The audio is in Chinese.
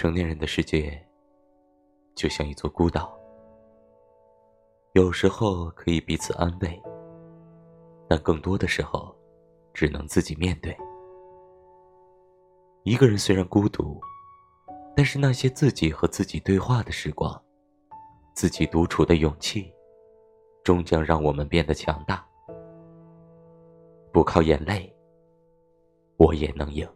成年人的世界就像一座孤岛。有时候可以彼此安慰但更多的时候只能自己面对。一个人虽然孤独但是那些自己和自己对话的时光自己独处的勇气终将让我们变得强大。不靠眼泪我也能赢。